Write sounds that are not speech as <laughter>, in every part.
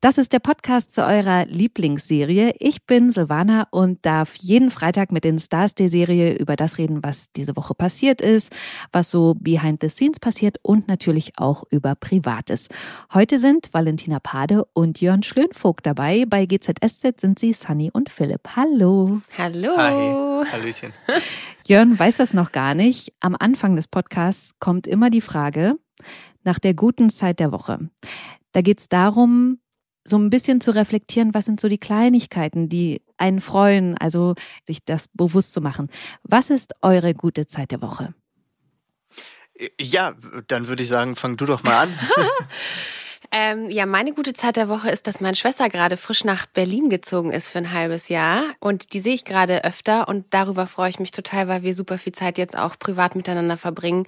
das ist der Podcast zu eurer Lieblingsserie. Ich bin Silvana und darf jeden Freitag mit den Stars der Serie über das reden, was diese Woche passiert ist, was so behind the scenes passiert und natürlich auch über Privates. Heute sind Valentina Pade und Jörn Schlönvogt dabei. Bei GZSZ sind sie Sunny und Philipp. Hallo. Hallo. Hi, Hallöchen. <laughs> Jörn weiß das noch gar nicht. Am Anfang des Podcasts kommt immer die Frage nach der guten Zeit der Woche. Da geht es darum, so ein bisschen zu reflektieren, was sind so die Kleinigkeiten, die einen freuen, also sich das bewusst zu machen. Was ist eure gute Zeit der Woche? Ja, dann würde ich sagen, fang du doch mal an. <laughs> Ähm, ja, meine gute Zeit der Woche ist, dass meine Schwester gerade frisch nach Berlin gezogen ist für ein halbes Jahr. Und die sehe ich gerade öfter und darüber freue ich mich total, weil wir super viel Zeit jetzt auch privat miteinander verbringen.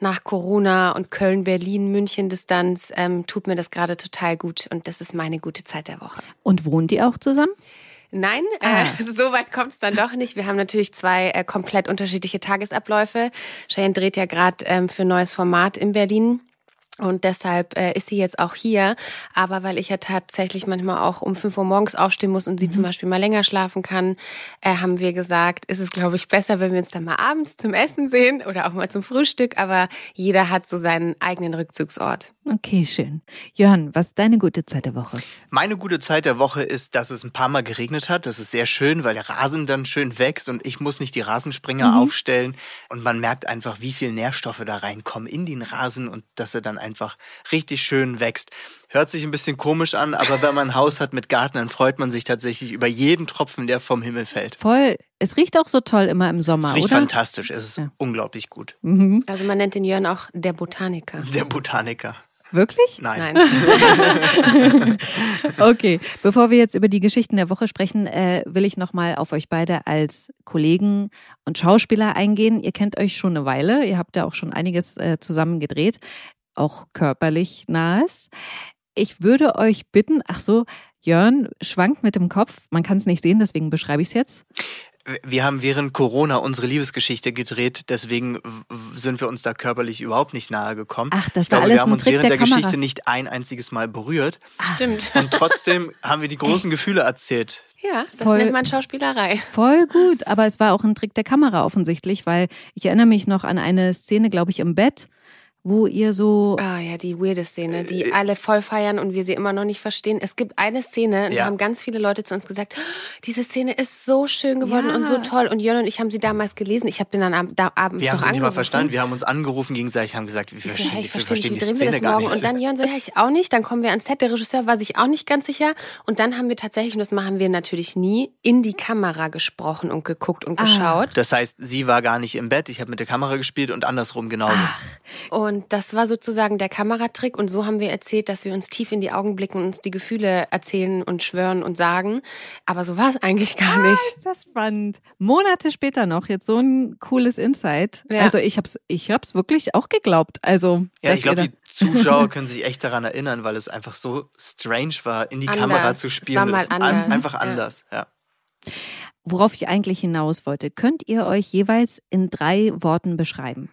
Nach Corona und Köln, Berlin, München Distanz ähm, tut mir das gerade total gut und das ist meine gute Zeit der Woche. Und wohnt ihr auch zusammen? Nein, Ah. äh, <laughs> so weit kommt es dann doch nicht. Wir haben natürlich zwei äh, komplett unterschiedliche Tagesabläufe. Cheyenne dreht ja gerade ähm, für ein neues Format in Berlin. Und deshalb äh, ist sie jetzt auch hier. Aber weil ich ja tatsächlich manchmal auch um 5 Uhr morgens aufstehen muss und sie zum Beispiel mal länger schlafen kann, äh, haben wir gesagt, ist es, glaube ich, besser, wenn wir uns dann mal abends zum Essen sehen oder auch mal zum Frühstück. Aber jeder hat so seinen eigenen Rückzugsort. Okay, schön. Jörn, was ist deine gute Zeit der Woche? Meine gute Zeit der Woche ist, dass es ein paar Mal geregnet hat. Das ist sehr schön, weil der Rasen dann schön wächst und ich muss nicht die Rasenspringer aufstellen. Und man merkt einfach, wie viel Nährstoffe da reinkommen in den Rasen und dass er dann einfach richtig schön wächst. Hört sich ein bisschen komisch an, aber wenn man ein Haus hat mit Garten, dann freut man sich tatsächlich über jeden Tropfen, der vom Himmel fällt. Voll. Es riecht auch so toll immer im Sommer, Es riecht oder? fantastisch. Es ist Ja. unglaublich gut. Mhm. Also man nennt den Jörn auch der Botaniker. Der Botaniker. Wirklich? Nein. Nein. <laughs> Okay, bevor wir jetzt über die Geschichten der Woche sprechen, äh, will ich nochmal auf euch beide als Kollegen und Schauspieler eingehen. Ihr kennt euch schon eine Weile, ihr habt ja auch schon einiges äh, zusammen gedreht, auch körperlich nahes. Ich würde euch bitten, ach so, Jörn schwankt mit dem Kopf, man kann es nicht sehen, deswegen beschreibe ich es jetzt. Wir haben während Corona unsere Liebesgeschichte gedreht, deswegen sind wir uns da körperlich überhaupt nicht nahe gekommen. Ach, das ich war glaube, alles wir haben ein uns Trick während der der. Geschichte nicht ein einziges Mal berührt. Stimmt. Und trotzdem haben wir die großen Gefühle erzählt. Ja, das Voll- nennt man Schauspielerei. Voll gut, aber es war auch ein Trick der Kamera offensichtlich, weil ich erinnere mich noch an eine Szene, glaube ich, im Bett, wo ihr so Ah ja, die weirde Szene, die alle voll feiern und wir sie immer noch nicht verstehen. Es gibt eine Szene, da Ja. haben ganz viele Leute zu uns gesagt, "Oh, diese Szene ist so schön geworden Ja. und so toll. Und Jörn und ich haben sie damals gelesen. Ich habe den dann am, da abends Wir haben sie nicht mal verstanden. Wir haben uns angerufen gegenseitig, haben gesagt, wir so, verstehen, hey, die, ich wir verstehe verstehen nicht, die wie drehen wir Szene das gar morgen? nicht. Und dann Jörn so, ja, ich auch nicht. Dann kommen wir ans Set. Der Regisseur war sich auch nicht ganz sicher. Und dann haben wir tatsächlich, und das machen wir natürlich nie, in die Kamera gesprochen und geguckt und Ah. geschaut. das heißt, sie war gar nicht im Bett, ich habe mit der Kamera gespielt und andersrum genauso. Und das war sozusagen der Kameratrick. Und so haben wir erzählt, dass wir uns tief in die Augen blicken und uns die Gefühle erzählen und schwören und sagen. Aber so war es eigentlich gar nicht. ist das spannend. Monate später noch jetzt so ein cooles Insight. Ja. Also ich hab's, ich hab's wirklich auch geglaubt. Also Ja, dass ich glaube, die Zuschauer <laughs> können sich echt daran erinnern, weil es einfach so strange war, in die Anders. Kamera zu Es spielen. war mal An- anders. Einfach Ja. anders, ja. da, worauf ich eigentlich hinaus wollte, könnt ihr euch jeweils in drei Worten beschreiben?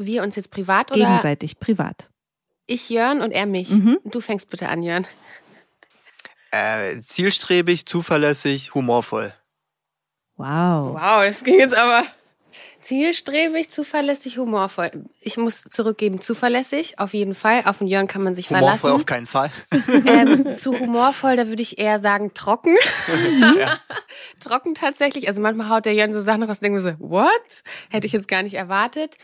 Wir uns jetzt privat oder Gegenseitig, privat. ich Jörn und er mich. Mhm. Du fängst bitte an, Jörn. Äh, zielstrebig, zuverlässig, humorvoll. Wow. Wow, das ging jetzt aber zielstrebig, zuverlässig, humorvoll. Ich muss zurückgeben, zuverlässig, auf jeden Fall. Auf den Jörn kann man sich Humorvoll verlassen. auf keinen Fall. <laughs> Ähm, zu humorvoll, da würde ich eher sagen trocken. <laughs> <laughs> trocken tatsächlich. Also manchmal haut der Jörn so Sachen raus und denke mir so, what? Hätte ich jetzt gar nicht erwartet.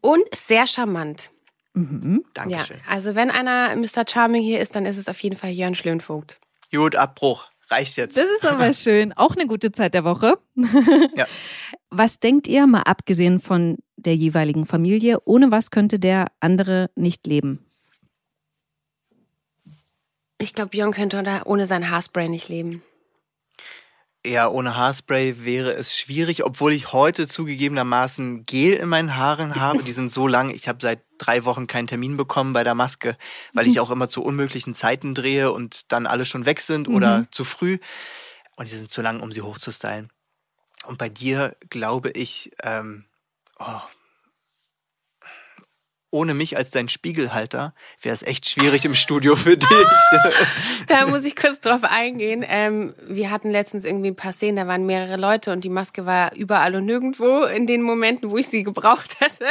Und sehr charmant. Mhm. Ja, Dankeschön. also wenn einer Mr. Charming hier ist, dann ist es auf jeden Fall Jörn Schlönvogt. Gut, Abbruch. Reicht jetzt. Das ist aber <laughs> schön. Auch eine gute Zeit der Woche. Ja. <laughs> Was denkt ihr, mal abgesehen von der jeweiligen Familie, ohne was könnte der andere nicht leben? Ich glaube, Jörn könnte ohne sein Haarspray nicht leben. Ja, ohne Haarspray wäre es schwierig, obwohl ich heute zugegebenermaßen Gel in meinen Haaren habe. Die sind so lang. Ich habe seit drei Wochen keinen Termin bekommen bei der Maske, weil ich auch immer zu unmöglichen Zeiten drehe und dann alle schon weg sind oder zu früh. und die sind zu lang, um sie hochzustylen. Und bei dir glaube ich, ähm, oh, ohne mich als dein Spiegelhalter wäre es echt schwierig im Studio für dich. <laughs> da muss ich kurz drauf eingehen. Ähm, wir hatten letztens irgendwie ein paar Szenen, da waren mehrere Leute und die Maske war überall und nirgendwo in den Momenten, wo ich sie gebraucht hatte.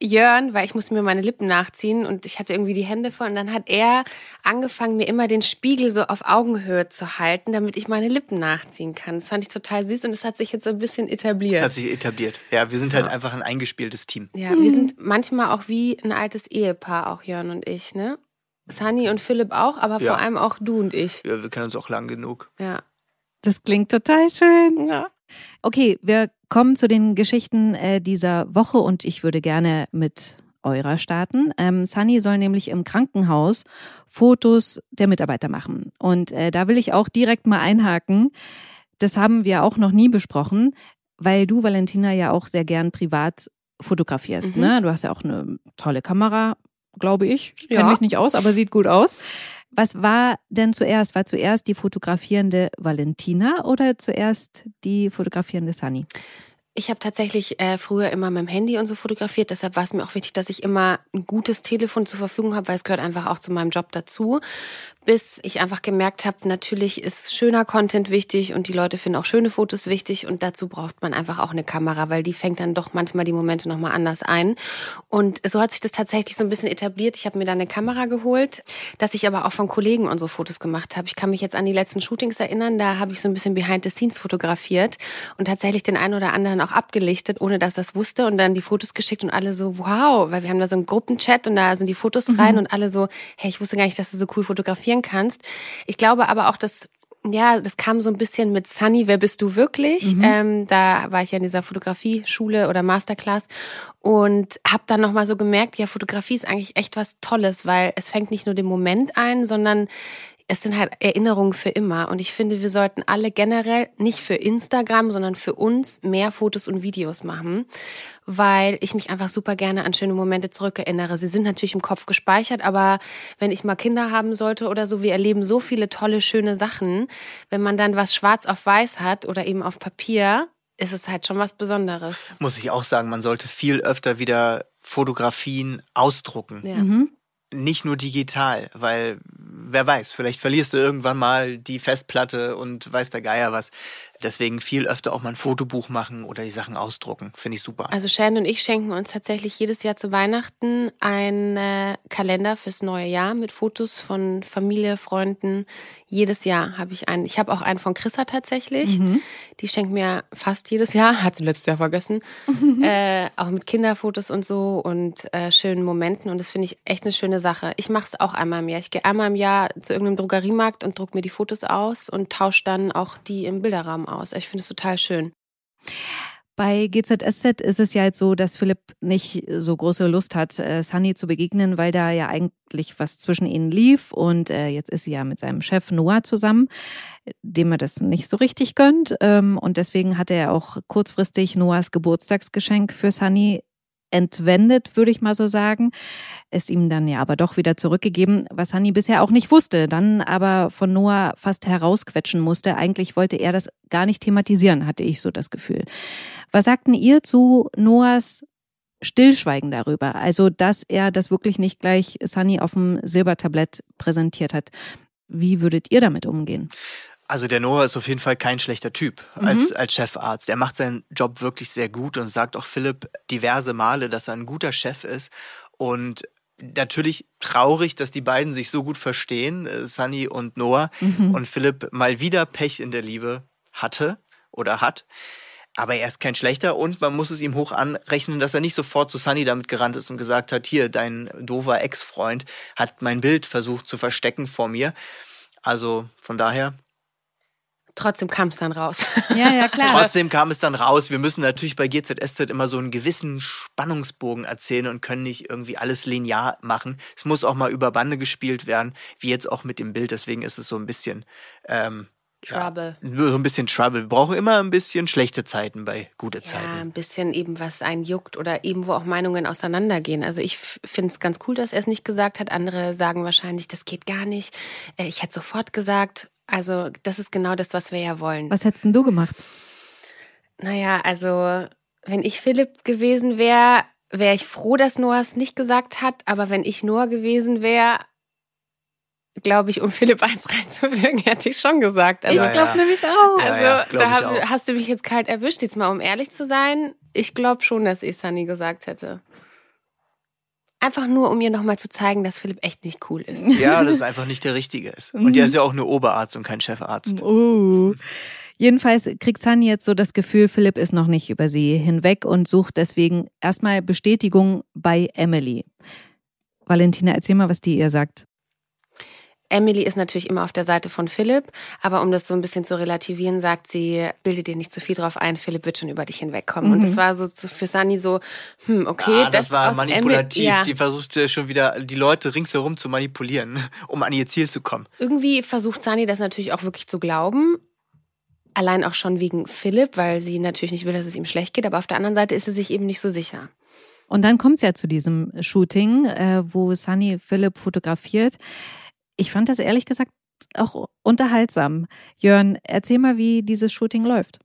Jörn, weil ich musste mir meine Lippen nachziehen und ich hatte irgendwie die Hände voll und dann hat er angefangen, mir immer den Spiegel so auf Augenhöhe zu halten, damit ich meine Lippen nachziehen kann. Das fand ich total süß und das hat sich jetzt so ein bisschen etabliert. Hat sich etabliert. Ja, wir sind halt einfach ein eingespieltes Team. Ja, wir sind manchmal auch wie ein altes Ehepaar, auch Jörn und ich, ne? Sunny und Philipp auch, aber Ja. vor allem auch du und ich. Ja, wir kennen uns auch lang genug. Ja. Das klingt total schön. ja. Okay, wir kommen zu den Geschichten äh, dieser Woche und ich würde gerne mit eurer starten. Ähm, Sunny soll nämlich im Krankenhaus Fotos der Mitarbeiter machen. Und äh, da will ich auch direkt mal einhaken. Das haben wir auch noch nie besprochen, weil du, Valentina, ja auch sehr gern privat fotografierst. Mhm. Ne? Du hast ja auch eine tolle Kamera, glaube ich. Ich kenne Ja. mich nicht aus, aber sieht gut aus. Was war denn zuerst? War zuerst die fotografierende Valentina oder zuerst die fotografierende Sunny? Ich habe tatsächlich äh, früher immer mit dem Handy und so fotografiert. Deshalb war es mir auch wichtig, dass ich immer ein gutes Telefon zur Verfügung habe, weil es gehört einfach auch zu meinem Job dazu. Bis ich einfach gemerkt habe, natürlich ist schöner Content wichtig und die Leute finden auch schöne Fotos wichtig und dazu braucht man einfach auch eine Kamera, weil die fängt dann doch manchmal die Momente nochmal anders ein. Und so hat sich das tatsächlich so ein bisschen etabliert. Ich habe mir dann eine Kamera geholt, dass ich aber auch von Kollegen unsere Fotos gemacht habe. Ich kann mich jetzt an die letzten Shootings erinnern, da habe ich so ein bisschen behind the scenes fotografiert und tatsächlich den einen oder anderen auch abgelichtet, ohne dass das wusste und dann die Fotos geschickt und alle so, wow, weil wir haben da so einen Gruppenchat und da sind die Fotos rein und alle so, hey, ich wusste gar nicht, dass du so cool fotografieren kannst. Ich glaube aber auch, dass ja, das kam so ein bisschen mit Sunny, wer bist du wirklich? Ähm, da war ich ja in dieser Fotografie-Schule oder Masterclass und habe dann nochmal so gemerkt, ja, Fotografie ist eigentlich echt was Tolles, weil es fängt nicht nur den Moment ein, sondern es sind halt Erinnerungen für immer. Und ich finde, wir sollten alle generell nicht für Instagram, sondern für uns mehr Fotos und Videos machen, weil ich mich einfach super gerne an schöne Momente zurückerinnere. Sie sind natürlich im Kopf gespeichert, aber wenn ich mal Kinder haben sollte oder so, wir erleben so viele tolle, schöne Sachen. Wenn man dann was schwarz auf weiß hat oder eben auf Papier, ist es halt schon was Besonderes. Muss ich auch sagen, man sollte viel öfter wieder Fotografien ausdrucken. Ja. Mhm. Nicht nur digital, weil wer weiß, vielleicht verlierst du irgendwann mal die Festplatte und weiß der Geier was. Deswegen viel öfter auch mal ein Fotobuch machen oder die Sachen ausdrucken. Finde ich super. Also Shannon und ich schenken uns tatsächlich jedes Jahr zu Weihnachten einen äh, Kalender fürs neue Jahr mit Fotos von Familie, Freunden. Jedes Jahr habe ich einen. Ich habe auch einen von Chrissa tatsächlich. Die schenkt mir fast jedes Jahr, hat sie letztes Jahr vergessen. äh, auch mit Kinderfotos und so und äh, schönen Momenten. Und das finde ich echt eine schöne Sache. Ich mache es auch einmal im Jahr. Ich gehe einmal im Jahr zu irgendeinem Drogeriemarkt und druck mir die Fotos aus und tausche dann auch die im Bilderrahmen aus. Ich finde es total schön. Bei GZSZ ist es ja jetzt so, dass Philipp nicht so große Lust hat, äh, Sunny zu begegnen, weil da ja eigentlich was zwischen ihnen lief und äh, jetzt ist sie ja mit seinem Chef Noah zusammen, dem er das nicht so richtig gönnt ähm, und deswegen hat er auch kurzfristig Noahs Geburtstagsgeschenk für Sunny entwendet, würde ich mal so sagen. Es ihm dann ja aber doch wieder zurückgegeben, was Sunny bisher auch nicht wusste, dann aber von Noah fast herausquetschen musste. Eigentlich wollte er das gar nicht thematisieren, hatte ich so das Gefühl. Was sagten ihr zu Noahs Stillschweigen darüber? Also, dass er das wirklich nicht gleich Sunny auf dem Silbertablett präsentiert hat. Wie würdet ihr damit umgehen? Also der Noah ist auf jeden Fall kein schlechter Typ als, als Chefarzt. Er macht seinen Job wirklich sehr gut und sagt auch Philipp diverse Male, dass er ein guter Chef ist. Und natürlich traurig, dass die beiden sich so gut verstehen, äh, Sunny und Noah. Und Philipp mal wieder Pech in der Liebe hatte oder hat. Aber er ist kein schlechter und man muss es ihm hoch anrechnen, dass er nicht sofort zu Sunny damit gerannt ist und gesagt hat, hier, dein doofer Ex-Freund hat mein Bild versucht zu verstecken vor mir. Also von daher, Trotzdem kam es dann raus. Ja, ja, <laughs> klar. Trotzdem kam es dann raus. Wir müssen natürlich bei GZSZ immer so einen gewissen Spannungsbogen erzählen und können nicht irgendwie alles linear machen. Es muss auch mal über Bande gespielt werden, wie jetzt auch mit dem Bild. Deswegen ist es so ein bisschen ähm, Trouble. Ja, so ein bisschen Trouble. Wir brauchen immer ein bisschen schlechte Zeiten bei gute Ja, Zeiten. ein bisschen eben, was einen juckt oder eben, wo auch Meinungen auseinandergehen. Also ich finde es ganz cool, dass er es nicht gesagt hat. Andere sagen wahrscheinlich, das geht gar nicht. Äh, Ich hätte sofort gesagt, Also das ist genau das, was wir ja wollen. Was hättest denn du gemacht? Naja, also wenn ich Philipp gewesen wäre, wäre ich froh, dass Noah es nicht gesagt hat. Aber wenn ich Noah gewesen wäre, glaube ich, um <laughs> Philipp eins reinzuwirken, hätte ich schon gesagt. Also, ich glaube nämlich auch. Also Ja, ja, da hab, auch. hast du mich jetzt kalt erwischt. Jetzt mal, um ehrlich zu sein, ich glaube schon, dass ich Sunny gesagt hätte. Einfach nur, um ihr nochmal zu zeigen, dass Philipp echt nicht cool ist. <laughs> Ja, dass es einfach nicht der Richtige ist. Und der ist ja auch nur Oberarzt und kein Chefarzt. Oh. Jedenfalls kriegt Sunny jetzt so das Gefühl, Philipp ist noch nicht über sie hinweg und sucht deswegen erstmal Bestätigung bei Emily. Valentina, erzähl mal, was die ihr sagt. Emily ist natürlich immer auf der Seite von Philipp, aber um das so ein bisschen zu relativieren, sagt sie, bilde dir nicht zu viel drauf ein, Philipp wird schon über dich hinwegkommen. Und es war so für Sunny so, hm, okay, ah, das, war aus manipulativ. Emily, ja, Die versuchte schon wieder die Leute ringsherum zu manipulieren, <laughs> um an ihr Ziel zu kommen. irgendwie versucht Sunny das natürlich auch wirklich zu glauben. Allein auch schon wegen Philipp, weil sie natürlich nicht will, dass es ihm schlecht geht, aber auf der anderen Seite ist sie sich eben nicht so sicher. Und dann kommt es ja zu diesem Shooting, äh, wo Sunny Philipp fotografiert. Ich fand das ehrlich gesagt auch unterhaltsam. Jörn, erzähl mal, wie dieses Shooting läuft.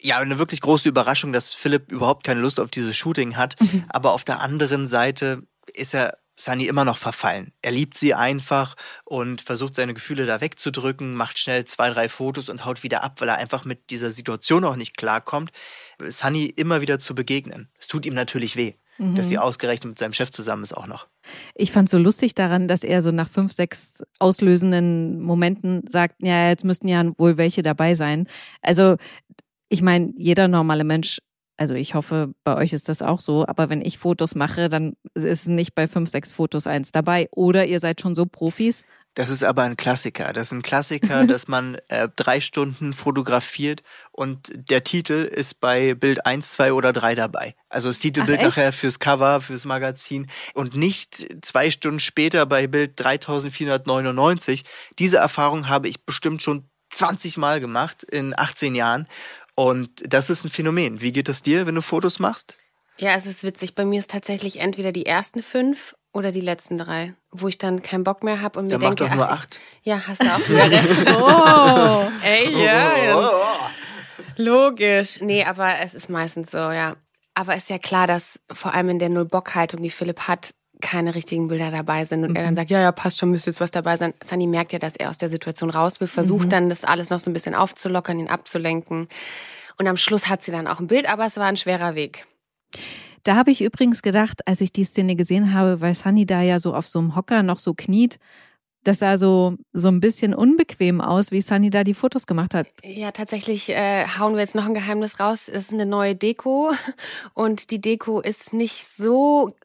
Ja, eine wirklich große Überraschung, dass Philipp überhaupt keine Lust auf dieses Shooting hat. Aber auf der anderen Seite ist er Sunny immer noch verfallen. Er liebt sie einfach und versucht seine Gefühle da wegzudrücken, macht schnell zwei, drei Fotos und haut wieder ab, weil er einfach mit dieser Situation auch nicht klarkommt, Sunny immer wieder zu begegnen. Es tut ihm natürlich weh, dass sie ausgerechnet mit seinem Chef zusammen ist auch noch. Ich fand so lustig daran, dass er so nach fünf, sechs auslösenden Momenten sagt, ja, jetzt müssten ja wohl welche dabei sein. Also, ich meine, jeder normale Mensch, also ich hoffe, bei euch ist das auch so, aber wenn ich Fotos mache, dann ist nicht bei fünf, sechs Fotos eins dabei. Oder ihr seid schon so Profis. Das ist aber ein Klassiker. Das ist ein Klassiker, dass man äh, drei Stunden fotografiert und der Titel ist bei Bild 1, 2 oder 3 dabei. Also das Titelbild nachher fürs Cover, fürs Magazin und nicht zwei Stunden später bei Bild 3499. Diese Erfahrung habe ich bestimmt schon 20 Mal gemacht in 18 Jahren. Und das ist ein Phänomen. Wie geht das dir, wenn du Fotos machst? Ja, es ist witzig. Bei mir ist tatsächlich entweder die ersten fünf oder die letzten drei, wo ich dann keinen Bock mehr habe und mir Dann mach denke, doch nur ach, ich- acht. Ja, hast du auch <laughs> wieder recht. <laughs> Oh! Ey, ja. Oh. Logisch. Nee, aber es ist meistens so, ja. Aber ist ja klar, dass vor allem in der Null-Bock-Haltung, die Philipp hat, keine richtigen Bilder dabei sind und er dann sagt, ja, ja, passt schon, müsste jetzt was dabei sein. Sunny merkt ja, dass er aus der Situation raus will, versucht dann, das alles noch so ein bisschen aufzulockern, ihn abzulenken. Und am Schluss hat sie dann auch ein Bild, aber es war ein schwerer Weg. Da habe ich übrigens gedacht, als ich die Szene gesehen habe, weil Sunny da ja so auf so einem Hocker noch so kniet, das sah so, so ein bisschen unbequem aus, wie Sunny da die Fotos gemacht hat. Ja, tatsächlich äh, hauen wir jetzt noch ein Geheimnis raus. Es ist eine neue Deko <laughs> und die Deko ist nicht so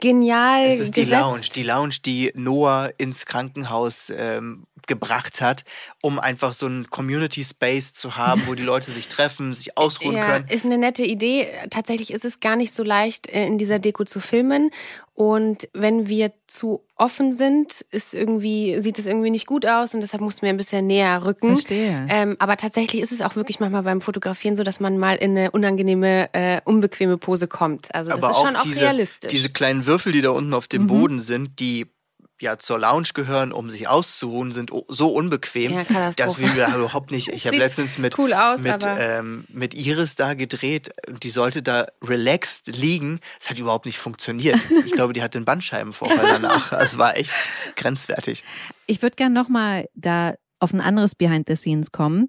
genial. Es ist die gesetzt. Lounge, die Lounge, die Noah ins Krankenhaus ähm, gebracht hat, um einfach so einen Community Space zu haben, wo die Leute sich treffen, sich ausruhen Ja, können. ist eine nette Idee. Tatsächlich ist es gar nicht so leicht, äh, in dieser Deko zu filmen. Und wenn wir zu offen sind, ist irgendwie, sieht es irgendwie nicht gut aus und deshalb mussten wir ein bisschen näher rücken. Verstehe. Ähm, aber tatsächlich ist es auch wirklich manchmal beim Fotografieren so, dass man mal in eine unangenehme, äh, unbequeme Pose kommt. Also das Aber ist schon auch diese, realistisch. diese kleinen Würfel, die da unten auf Mhm. dem Boden sind, die ja zur Lounge gehören, um sich auszuruhen, sind so unbequem, Ja, dass wir überhaupt nicht. Ich habe letztens mit cool aus, mit, ähm, mit Iris da gedreht. Die sollte da relaxed liegen. Es hat überhaupt nicht funktioniert. <laughs> Ich glaube, die hatte einen Bandscheibenvorfall danach. Es war echt grenzwertig. Ich würde gern nochmal da auf ein anderes Behind the Scenes kommen.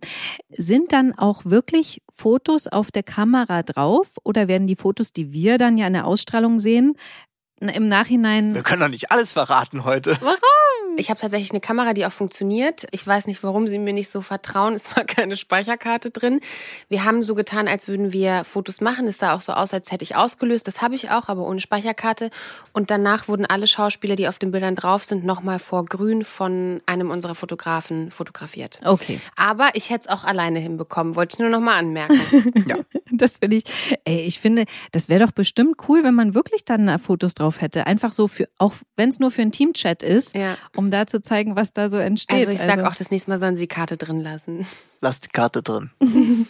Sind dann auch wirklich Fotos auf der Kamera drauf oder werden die Fotos, die wir dann ja in der Ausstrahlung sehen, im Nachhinein Wir können doch nicht alles verraten heute. Ich habe tatsächlich eine Kamera, die auch funktioniert. Ich weiß nicht, warum sie mir nicht so vertrauen. <laughs> Es war keine Speicherkarte drin. Wir haben so getan, als würden wir Fotos machen. Es sah auch so aus, als hätte ich ausgelöst. Das habe ich auch, aber ohne Speicherkarte. Und danach wurden alle Schauspieler, die auf den Bildern drauf sind, nochmal vor Grün von einem unserer Fotografen fotografiert. Okay, Aber ich hätte es auch alleine hinbekommen, wollte ich nur nochmal anmerken. <laughs> das finde ich. Ey, ich finde, das wäre doch bestimmt cool, wenn man wirklich dann Fotos drauf hätte. Einfach so für, auch wenn es nur für einen Teamchat ist, Ja. um da zu zeigen, was da so entsteht. Also ich sag auch, das nächste Mal sollen sie die Karte drin lassen. <laughs> Lass die Karte drin. <laughs>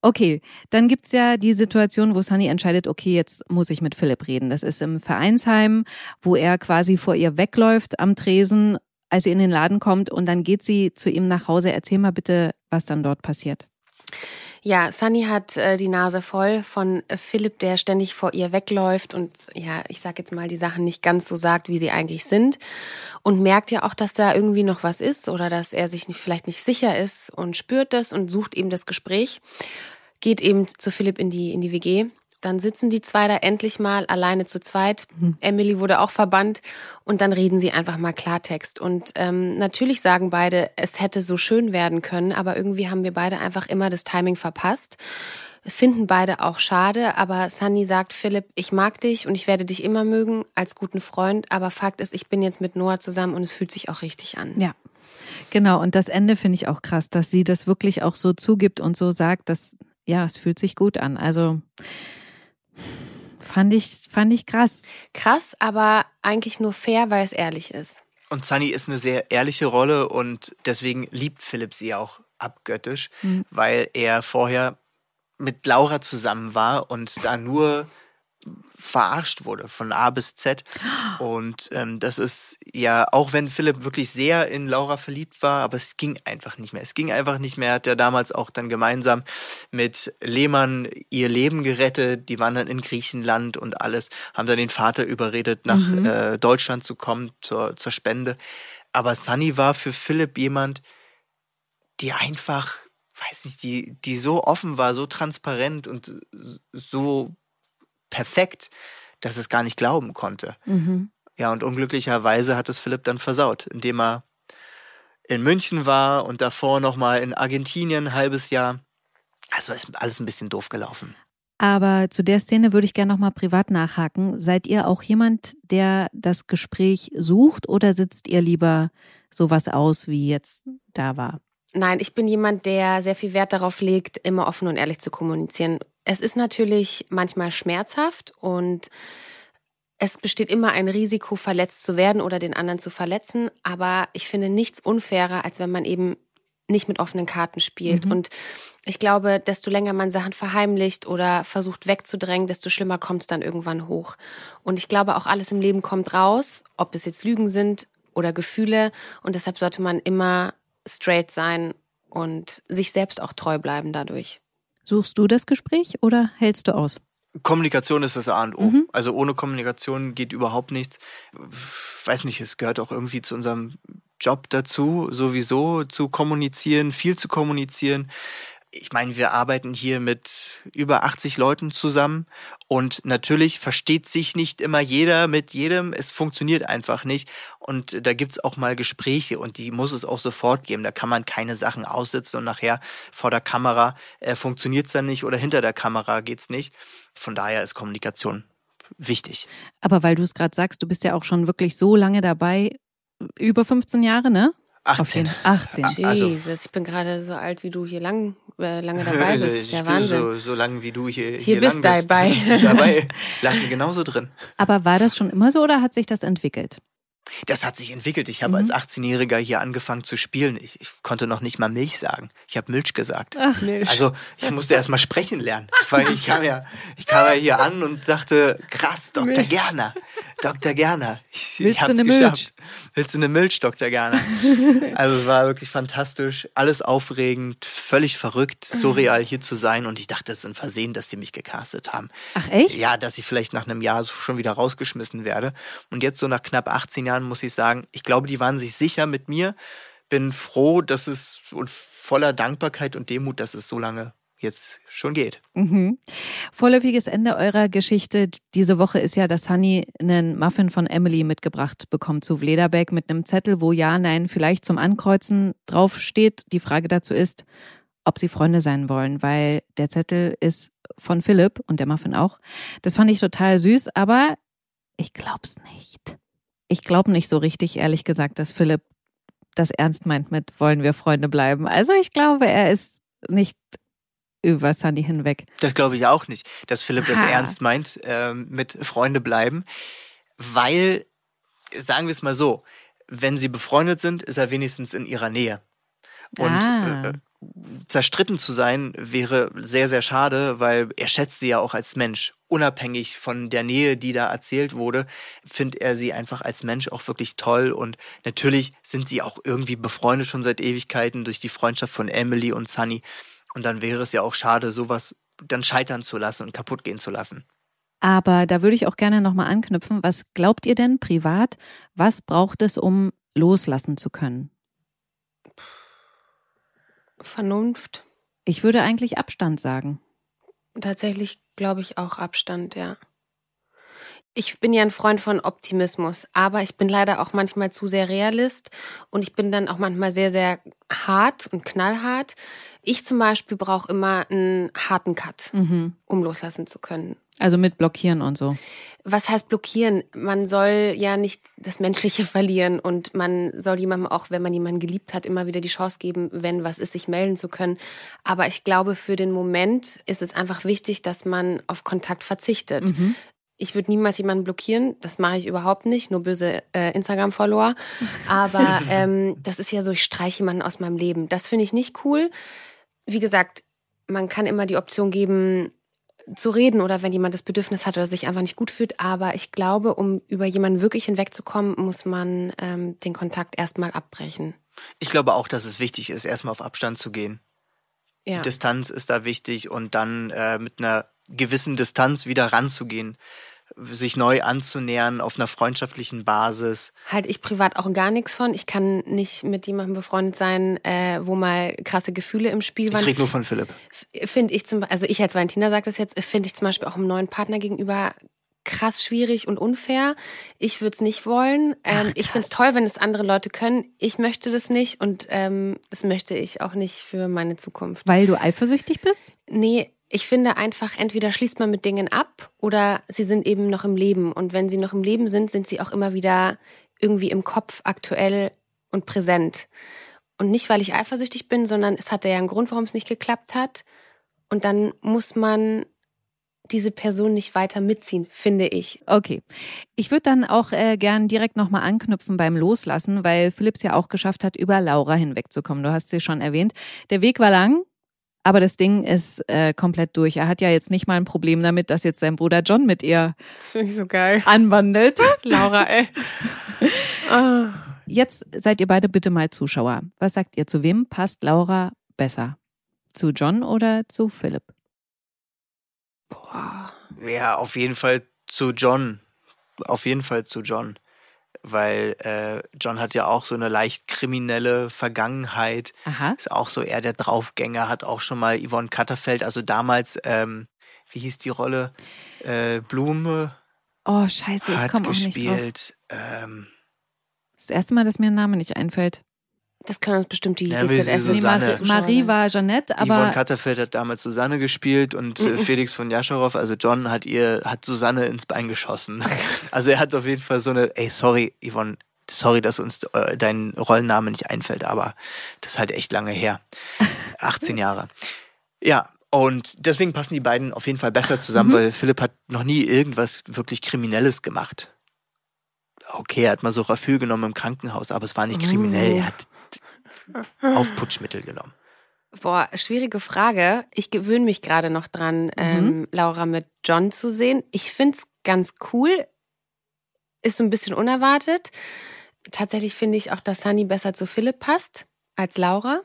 Okay, dann gibt's ja die Situation, wo Sunny entscheidet, okay, jetzt muss ich mit Philipp reden. Das ist im Vereinsheim, wo er quasi vor ihr wegläuft am Tresen, als sie in den Laden kommt und dann geht sie zu ihm nach Hause. Erzähl mal bitte, was dann dort passiert. Ja, Sunny hat äh, die Nase voll von Philipp, der ständig vor ihr wegläuft und ja, ich sag jetzt mal, die Sachen nicht ganz so sagt, wie sie eigentlich sind. Und merkt ja auch, dass da irgendwie noch was ist oder dass er sich nicht, vielleicht nicht sicher ist und spürt das und sucht eben das Gespräch. Geht eben zu Philipp in die, in die WG dann sitzen die zwei da endlich mal alleine zu zweit. Mhm. Emily wurde auch verbannt und dann reden sie einfach mal Klartext. Und ähm, natürlich sagen beide, es hätte so schön werden können, aber irgendwie haben wir beide einfach immer das Timing verpasst. Finden beide auch schade, aber Sunny sagt, Philipp, ich mag dich und ich werde dich immer mögen als guten Freund, aber Fakt ist, ich bin jetzt mit Noah zusammen und es fühlt sich auch richtig an. Ja. Genau, und das Ende finde ich auch krass, dass sie das wirklich auch so zugibt und so sagt, dass ja, es fühlt sich gut an. Also Fand ich, fand ich krass. Krass, aber eigentlich nur fair, weil es ehrlich ist. Und Sunny ist eine sehr ehrliche Rolle und deswegen liebt Philipp sie auch abgöttisch, mhm. weil er vorher mit Laura zusammen war und da nur verarscht wurde von A bis Z. Und ähm, das ist ja, auch wenn Philipp wirklich sehr in Laura verliebt war, aber es ging einfach nicht mehr. Es ging einfach nicht mehr. Er hat ja damals auch dann gemeinsam mit Lehmann ihr Leben gerettet. Die waren dann in Griechenland und alles, haben dann den Vater überredet, nach mhm. äh, Deutschland zu kommen zur, zur Spende. Aber Sunny war für Philipp jemand, die einfach, weiß nicht, die, die so offen war, so transparent und so perfekt, dass es gar nicht glauben konnte. Mhm. Ja, und unglücklicherweise hat es Philipp dann versaut, indem er in München war und davor nochmal in Argentinien ein halbes Jahr. Also ist alles ein bisschen doof gelaufen. Aber zu der Szene würde ich gerne nochmal privat nachhaken. Seid ihr auch jemand, der das Gespräch sucht oder sitzt ihr lieber sowas aus, wie jetzt da war? Nein, ich bin jemand, der sehr viel Wert darauf legt, immer offen und ehrlich zu kommunizieren. Es ist natürlich manchmal schmerzhaft und es besteht immer ein Risiko, verletzt zu werden oder den anderen zu verletzen. Aber ich finde nichts unfairer, als wenn man eben nicht mit offenen Karten spielt. Mhm. Und ich glaube, desto länger man Sachen verheimlicht oder versucht wegzudrängen, desto schlimmer kommt es dann irgendwann hoch. Und ich glaube, auch alles im Leben kommt raus, ob es jetzt Lügen sind oder Gefühle. Und deshalb sollte man immer straight sein und sich selbst auch treu bleiben dadurch. Suchst du das Gespräch oder hältst du aus? Kommunikation ist das A und O. Mhm. Also ohne Kommunikation geht überhaupt nichts. Weiß nicht, es gehört auch irgendwie zu unserem Job dazu, sowieso zu kommunizieren, viel zu kommunizieren ich meine, wir arbeiten hier mit über 80 Leuten zusammen und natürlich versteht sich nicht immer jeder mit jedem. Es funktioniert einfach nicht. Und da gibt's auch mal Gespräche und die muss es auch sofort geben. Da kann man keine Sachen aussitzen und nachher vor der Kamera äh, funktioniert's dann nicht oder hinter der Kamera geht's nicht. Von daher ist Kommunikation wichtig. Aber weil du es gerade sagst, du bist ja auch schon wirklich so lange dabei, über 15 Jahre, ne? 18. 18. Also, Jesus, ich bin gerade so alt, wie du hier lang, lange <laughs> dabei bist. Der Wahnsinn. So, so lange, wie du hier, hier, hier bist. dabei. <laughs> dabei. Lass mich genauso drin. Aber war das schon immer so oder hat sich das entwickelt? Das hat sich entwickelt. Ich habe mhm. als 18-Jähriger hier angefangen zu spielen. Ich, ich, konnte noch nicht mal Milch sagen. Ich habe Milch gesagt. Ach, Milch. Also ich musste erst mal sprechen lernen. <laughs> Weil ich kam ja, ich kam ja hier an und sagte, krass, Dr. Milch. Gerner, Dr. Gerner. Ich, Willst ich hab's geschafft. Milch? Willst du eine Milch, Dr. Gerner? <laughs> also es war wirklich fantastisch, alles aufregend, völlig verrückt, surreal hier zu sein. Und ich dachte, es ist ein Versehen, dass die mich gecastet haben. Ach echt? Ja, dass ich vielleicht nach einem Jahr schon wieder rausgeschmissen werde. Und jetzt so nach knapp 18 Jahren muss ich sagen, ich glaube, die waren sich sicher mit mir. Bin froh, dass es und voller Dankbarkeit und Demut, dass es so lange jetzt schon geht. Mhm. Vorläufiges Ende eurer Geschichte diese Woche ist ja, dass Honey einen Muffin von Emily mitgebracht bekommt zu Vlederbeck mit einem Zettel, wo Ja, Nein vielleicht zum Ankreuzen draufsteht. Die Frage dazu ist, ob sie Freunde sein wollen, weil der Zettel ist von Philipp und der Muffin auch. Das fand ich total süß, aber ich glaub's nicht ich glaube nicht so richtig, ehrlich gesagt, dass Philipp das ernst meint mit wollen wir Freunde bleiben. Also ich glaube, er ist nicht über Sunny hinweg. Das glaube ich auch nicht, dass Philipp ha. das ernst meint äh, mit Freunde bleiben, weil, sagen wir es mal so, wenn sie befreundet sind, ist er wenigstens in ihrer Nähe. Und ah. äh, zerstritten zu sein wäre sehr, sehr schade, weil er schätzt sie ja auch als Mensch. Unabhängig von der Nähe, die da erzählt wurde, findet er sie einfach als Mensch auch wirklich toll. Und natürlich sind sie auch irgendwie befreundet schon seit Ewigkeiten durch die Freundschaft von Emily und Sunny. Und dann wäre es ja auch schade, sowas dann scheitern zu lassen und kaputt gehen zu lassen. Aber da würde ich auch gerne nochmal anknüpfen. Was glaubt ihr denn privat? Was braucht es, um loslassen zu können? Vernunft. Ich würde eigentlich Abstand sagen. Tatsächlich glaube ich auch Abstand, ja. Ich bin ja ein Freund von Optimismus, aber ich bin leider auch manchmal zu sehr Realist und ich bin dann auch manchmal sehr, sehr hart und knallhart. Ich zum Beispiel brauche immer einen harten Cut, Mhm. um loslassen zu können. Also mit Blockieren und so. Was heißt blockieren? Man soll ja nicht das Menschliche <laughs> verlieren und man soll jemandem auch, wenn man jemanden geliebt hat, immer wieder die Chance geben, wenn was ist, sich melden zu können. Aber ich glaube, für den Moment ist es einfach wichtig, dass man auf Kontakt verzichtet. Ich würde niemals jemanden blockieren, das mache ich überhaupt nicht, nur böse äh, Instagram-Follower. Aber <laughs> ähm, das ist ja so, ich streiche jemanden aus meinem Leben. Das finde ich nicht cool. Wie gesagt, man kann immer die Option geben, zu reden oder wenn jemand das Bedürfnis hat oder sich einfach nicht gut fühlt. Aber ich glaube, um über jemanden wirklich hinwegzukommen, muss man ähm, den Kontakt erstmal abbrechen. Ich glaube auch, dass es wichtig ist, erstmal auf Abstand zu gehen. Ja. Distanz ist da wichtig und dann äh, mit einer gewissen Distanz wieder ranzugehen, sich neu anzunähern auf einer freundschaftlichen Basis. halt ich privat auch gar nichts von. Ich kann nicht mit jemandem befreundet sein, äh, wo mal krasse Gefühle im Spiel Ich waren. rede nur von Philipp. Finde ich zum also ich als Valentina sagt das jetzt, finde ich zum Beispiel auch einem neuen Partner gegenüber krass schwierig und unfair. Ich würde es nicht wollen. Ähm, ich finde es toll, wenn es andere Leute können. Ich möchte das nicht und ähm, das möchte ich auch nicht für meine Zukunft. Weil du eifersüchtig bist? Nee, ich finde einfach, entweder schließt man mit Dingen ab oder sie sind eben noch im Leben. Und wenn sie noch im Leben sind, sind sie auch immer wieder irgendwie im Kopf aktuell und präsent. Und nicht, weil ich eifersüchtig bin, sondern es hatte ja einen Grund, warum es nicht geklappt hat. Und dann muss man diese Person nicht weiter mitziehen, finde ich. Okay. Ich würde dann auch äh, gern direkt nochmal anknüpfen beim Loslassen, weil Philipps ja auch geschafft hat, über Laura hinwegzukommen. Du hast sie schon erwähnt. Der Weg war lang, aber das Ding ist äh, komplett durch. Er hat ja jetzt nicht mal ein Problem damit, dass jetzt sein Bruder John mit ihr Das ich so geil. anwandelt. <laughs> Laura, ey. <laughs> Ah. Jetzt seid ihr beide bitte mal Zuschauer. Was sagt ihr, zu wem passt Laura besser? Zu John oder zu Philipp? Boah. Ja, auf jeden Fall zu John. Auf jeden Fall zu John. Weil äh, John hat ja auch so eine leicht kriminelle Vergangenheit. Aha. Ist auch so eher der Draufgänger, hat auch schon mal Yvonne Katterfeld, also damals, ähm, wie hieß die Rolle? Äh, Blume Oh, scheiße, ich komme auch nicht drauf. gespielt. Ähm, Das erste Mal, dass mir ein Name nicht einfällt. Das können uns bestimmt die sie GZS Susanne. Mar Marie war Jeanette, Yvonne aber Katterfeld hat damals Susanne gespielt und äh, Felix von Jascharow, also John, hat ihr, hat Susanne ins Bein geschossen. <laughs> Also er hat auf jeden Fall so eine, ey, sorry, Yvonne, sorry, dass uns äh, dein Rollenname nicht einfällt, aber das ist halt echt lange her. 18 <laughs> Jahre. Ja, und deswegen passen die beiden auf jeden Fall besser zusammen, weil Philipp hat noch nie irgendwas wirklich Kriminelles gemacht. Okay, er hat mal so Rafül genommen im Krankenhaus, aber es war nicht kriminell. Er hat Aufputschmittel genommen. Boah, schwierige Frage. Ich gewöhne mich gerade noch dran, ähm, Laura mit John zu sehen. Ich find's ganz cool. Ist so ein bisschen unerwartet. Tatsächlich finde ich auch, dass Sunny besser zu Philipp passt als Laura.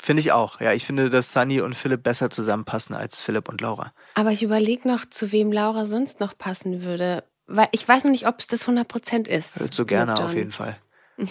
Finde ich auch. Ja, ich finde, dass Sunny und Philipp besser zusammenpassen als Philipp und Laura. Aber ich überlege noch, zu wem Laura sonst noch passen würde. Weil ich weiß noch nicht, ob es das 100% ist. Hört so gerne auf jeden Fall. <laughs>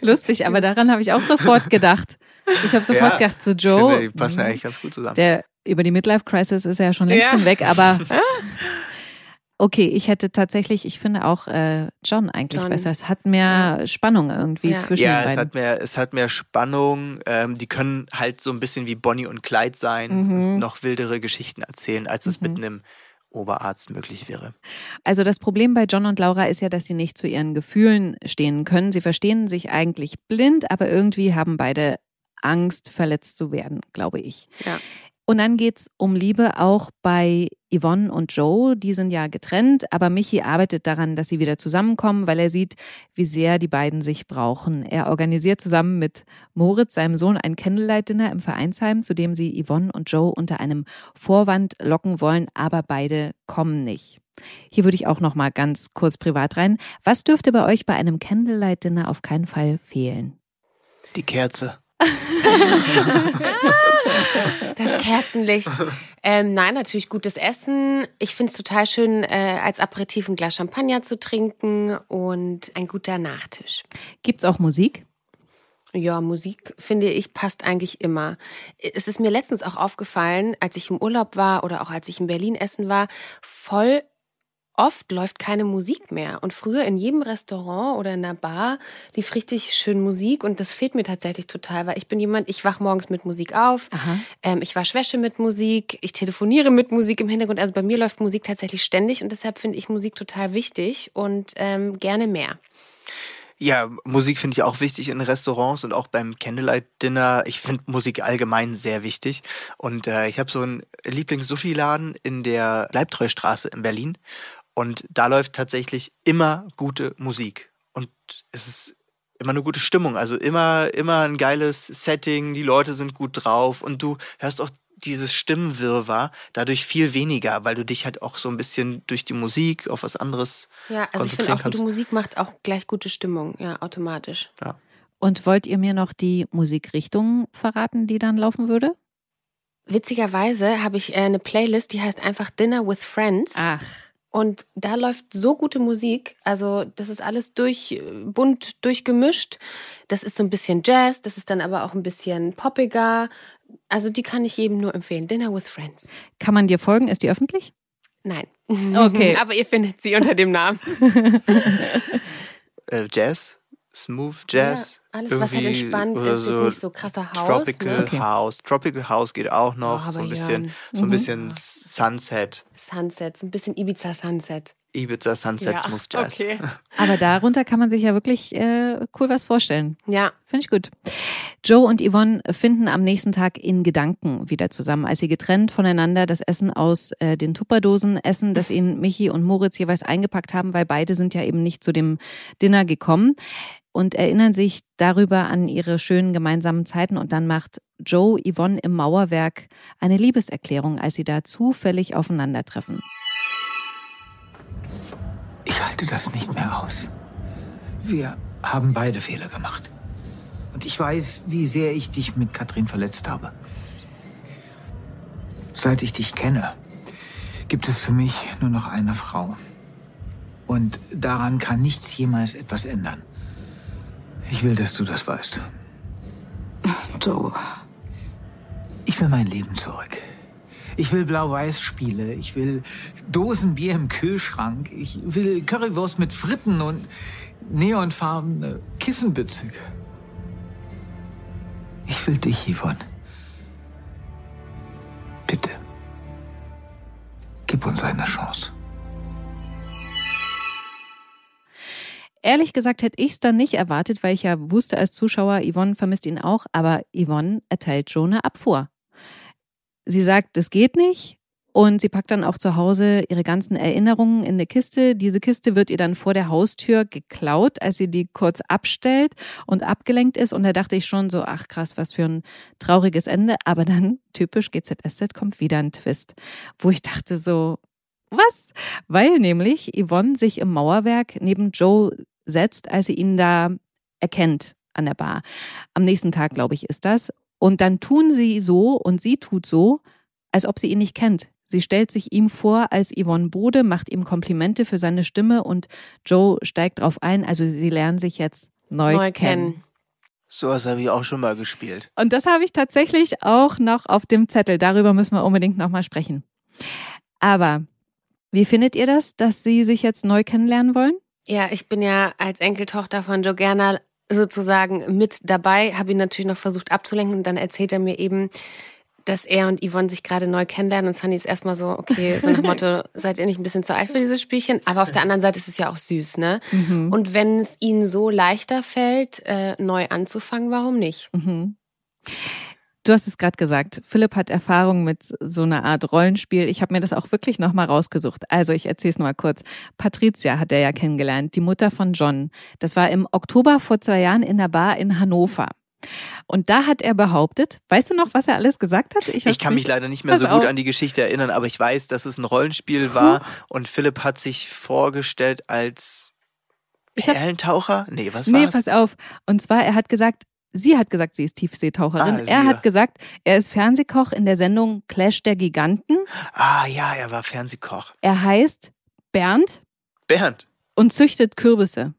lustig, aber daran habe ich auch sofort gedacht. Ich habe sofort Ja, gedacht, zu Joe, finde, die passen eigentlich ganz gut zusammen. der über die Midlife-Crisis ist er ja schon längst Ja. hinweg, aber <laughs> okay, ich hätte tatsächlich, ich finde auch äh, John eigentlich John. besser. Es hat mehr Spannung irgendwie Ja. zwischen ja, den es beiden. hat mehr, es hat mehr Spannung. Ähm, die können halt so ein bisschen wie Bonnie und Clyde sein Mhm. und noch wildere Geschichten erzählen, als es mit einem Oberarzt möglich wäre. Also das Problem bei John und Laura ist ja, dass sie nicht zu ihren Gefühlen stehen können. Sie verstehen sich eigentlich blind, aber irgendwie haben beide Angst, verletzt zu werden, glaube ich. Ja. Und dann geht's um Liebe auch bei Yvonne und Joe. Die sind ja getrennt, aber Michi arbeitet daran, dass sie wieder zusammenkommen, weil er sieht, wie sehr die beiden sich brauchen. Er organisiert zusammen mit Moritz, seinem Sohn, ein Candlelight-Dinner im Vereinsheim, zu dem sie Yvonne und Joe unter einem Vorwand locken wollen, aber beide kommen nicht. Hier würde ich auch noch mal ganz kurz privat rein. Was dürfte bei euch bei einem Candlelight-Dinner auf keinen Fall fehlen? Die Kerze. <laughs> Das Kerzenlicht. Ähm, nein, natürlich gutes Essen. Ich finde es total schön, äh, als Aperitif ein Glas Champagner zu trinken und ein guter Nachtisch. Gibt's auch Musik? Ja, Musik finde ich passt eigentlich immer. Es ist mir letztens auch aufgefallen, als ich im Urlaub war oder auch als ich in Berlin essen war, voll oft läuft keine Musik mehr. Und früher in jedem Restaurant oder in einer Bar lief richtig schön Musik und das fehlt mir tatsächlich total, weil ich bin jemand, ich wach morgens mit Musik auf, ähm, ich wasche Wäsche mit Musik, ich telefoniere mit Musik im Hintergrund. Also bei mir läuft Musik tatsächlich ständig und deshalb finde ich Musik total wichtig und ähm, gerne mehr. Ja, Musik finde ich auch wichtig in Restaurants und auch beim Candlelight Dinner. Ich finde Musik allgemein sehr wichtig. Und äh, ich habe so einen Lieblings-Sushi-Laden in der Bleibtreustraße in Berlin. Und da läuft tatsächlich immer gute Musik. Und es ist immer eine gute Stimmung. Also immer, immer ein geiles Setting, die Leute sind gut drauf und du hörst auch dieses Stimmenwirrwarr dadurch viel weniger, weil du dich halt auch so ein bisschen durch die Musik auf was anderes Ja, also ich finde konzentrieren auch kannst. gute Musik macht auch gleich gute Stimmung, ja, automatisch. Und wollt ihr mir noch die Musikrichtung verraten, die dann laufen würde? Witzigerweise habe ich äh, eine Playlist, die heißt einfach Dinner with Friends. Ach. Und da läuft so gute Musik. Also, das ist alles durch, äh, bunt durchgemischt. Das ist so ein bisschen Jazz, das ist dann aber auch ein bisschen poppiger. Also, die kann ich jedem nur empfehlen. Dinner with Friends. Kann man dir folgen? Ist die öffentlich? Nein. Okay. <laughs> aber ihr findet sie unter dem Namen. <laughs> <laughs> Äh, Jazz, Smooth Jazz. Ja, alles, was halt irgendwie entspannt oder ist, jetzt nicht so krasser House. Tropical ne? Okay. House. Tropical House geht auch noch. Oh, so ein bisschen, so ein bisschen Sunset. Sunset, so ein bisschen Ibiza Sunset. Ibiza Sunset Smooth Jazz. Okay. <laughs> Aber darunter kann man sich ja wirklich äh, cool was vorstellen. Ja, Finde ich gut. Joe und Yvonne finden am nächsten Tag in Gedanken wieder zusammen, als sie getrennt voneinander das Essen aus äh, den Tupperdosen essen, das ihnen Michi und Moritz jeweils eingepackt haben, weil beide sind ja eben nicht zu dem Dinner gekommen und erinnern sich darüber an ihre schönen gemeinsamen Zeiten und dann macht Joe Yvonne im Mauerwerk eine Liebeserklärung, als sie da zufällig aufeinandertreffen. Ich halte das nicht mehr aus. Wir haben beide Fehler gemacht. Und ich weiß, wie sehr ich dich mit Katrin verletzt habe. Seit ich dich kenne, gibt es für mich nur noch eine Frau. Und daran kann nichts jemals etwas ändern. Ich will, dass du das weißt. Joe, Ich will mein Leben zurück. Ich will Blau-Weiß-Spiele. Ich will Dosenbier im Kühlschrank. Ich will Currywurst mit Fritten und neonfarbene Kissenbezüge. Ich will dich, Yvonne. Bitte. Gib uns eine Chance. Ehrlich gesagt hätte ich es dann nicht erwartet, weil ich ja wusste als Zuschauer, Yvonne vermisst ihn auch, aber Yvonne erteilt eine Abfuhr. Sie sagt, das geht nicht und sie packt dann auch zu Hause ihre ganzen Erinnerungen in eine Kiste. Diese Kiste wird ihr dann vor der Haustür geklaut, als sie die kurz abstellt und abgelenkt ist. Und da dachte ich schon so, ach krass, was für ein trauriges Ende. Aber dann, typisch GZSZ, kommt wieder ein Twist, wo ich dachte so, was? Weil nämlich Yvonne sich im Mauerwerk neben Joe setzt, als sie ihn da erkennt an der Bar. Am nächsten Tag, glaube ich, ist das. Und dann tun sie so und sie tut so, als ob sie ihn nicht kennt. Sie stellt sich ihm vor als Yvonne Bode, macht ihm Komplimente für seine Stimme und Joe steigt drauf ein. Also sie lernen sich jetzt neu, neu kennen. kennen. So was habe ich auch schon mal gespielt. Und das habe ich tatsächlich auch noch auf dem Zettel. Darüber müssen wir unbedingt nochmal sprechen. Aber wie findet ihr das, dass sie sich jetzt neu kennenlernen wollen? Ja, ich bin ja als Enkeltochter von Joe Gerner sozusagen mit dabei, habe ihn natürlich noch versucht abzulenken und dann erzählt er mir eben, dass er und Yvonne sich gerade neu kennenlernen und Sunny ist erstmal so, okay, so nach Motto, <laughs> seid ihr nicht ein bisschen zu alt für dieses Spielchen? Aber auf der anderen Seite ist es ja auch süß, ne? Und wenn es ihnen so leichter fällt, äh, neu anzufangen, warum nicht? Mhm. Du hast es gerade gesagt, Philipp hat Erfahrung mit so einer Art Rollenspiel. Ich habe mir das auch wirklich nochmal rausgesucht. Also ich erzähle es nochmal kurz. Patricia hat er ja kennengelernt, die Mutter von John. Das war im Oktober vor zwei Jahren in der Bar in Hannover. Und da hat er behauptet, weißt du noch, was er alles gesagt hat? Ich, ich kann mich leider nicht mehr so gut auf. an die Geschichte erinnern, aber ich weiß, dass es ein Rollenspiel war und Philipp hat sich vorgestellt als Perlentaucher? Nee, was war's? Nee, pass auf. Und zwar, er hat gesagt, Sie hat gesagt, sie ist Tiefseetaucherin. Ah, er hat gesagt, er ist Fernsehkoch in der Sendung Clash der Giganten. Ah ja, er war Fernsehkoch. Er heißt Bernd. Bernd. Und züchtet Kürbisse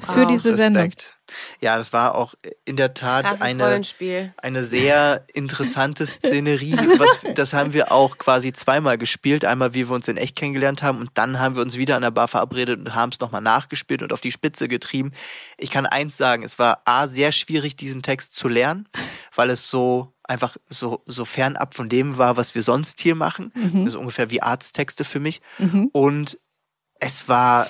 für diese Sendung. Ja, das war auch in der Tat eine, eine sehr interessante Szenerie. <laughs> Was, das haben wir auch quasi zweimal gespielt. Einmal, wie wir uns in echt kennengelernt haben und dann haben wir uns wieder an der Bar verabredet und haben es nochmal nachgespielt und auf die Spitze getrieben. Ich kann eins sagen, es war A, sehr schwierig, diesen Text zu lernen, weil es so einfach so, so fernab von dem war, was wir sonst hier machen. Mhm. Also ungefähr wie Arzttexte für mich. Mhm. Und es war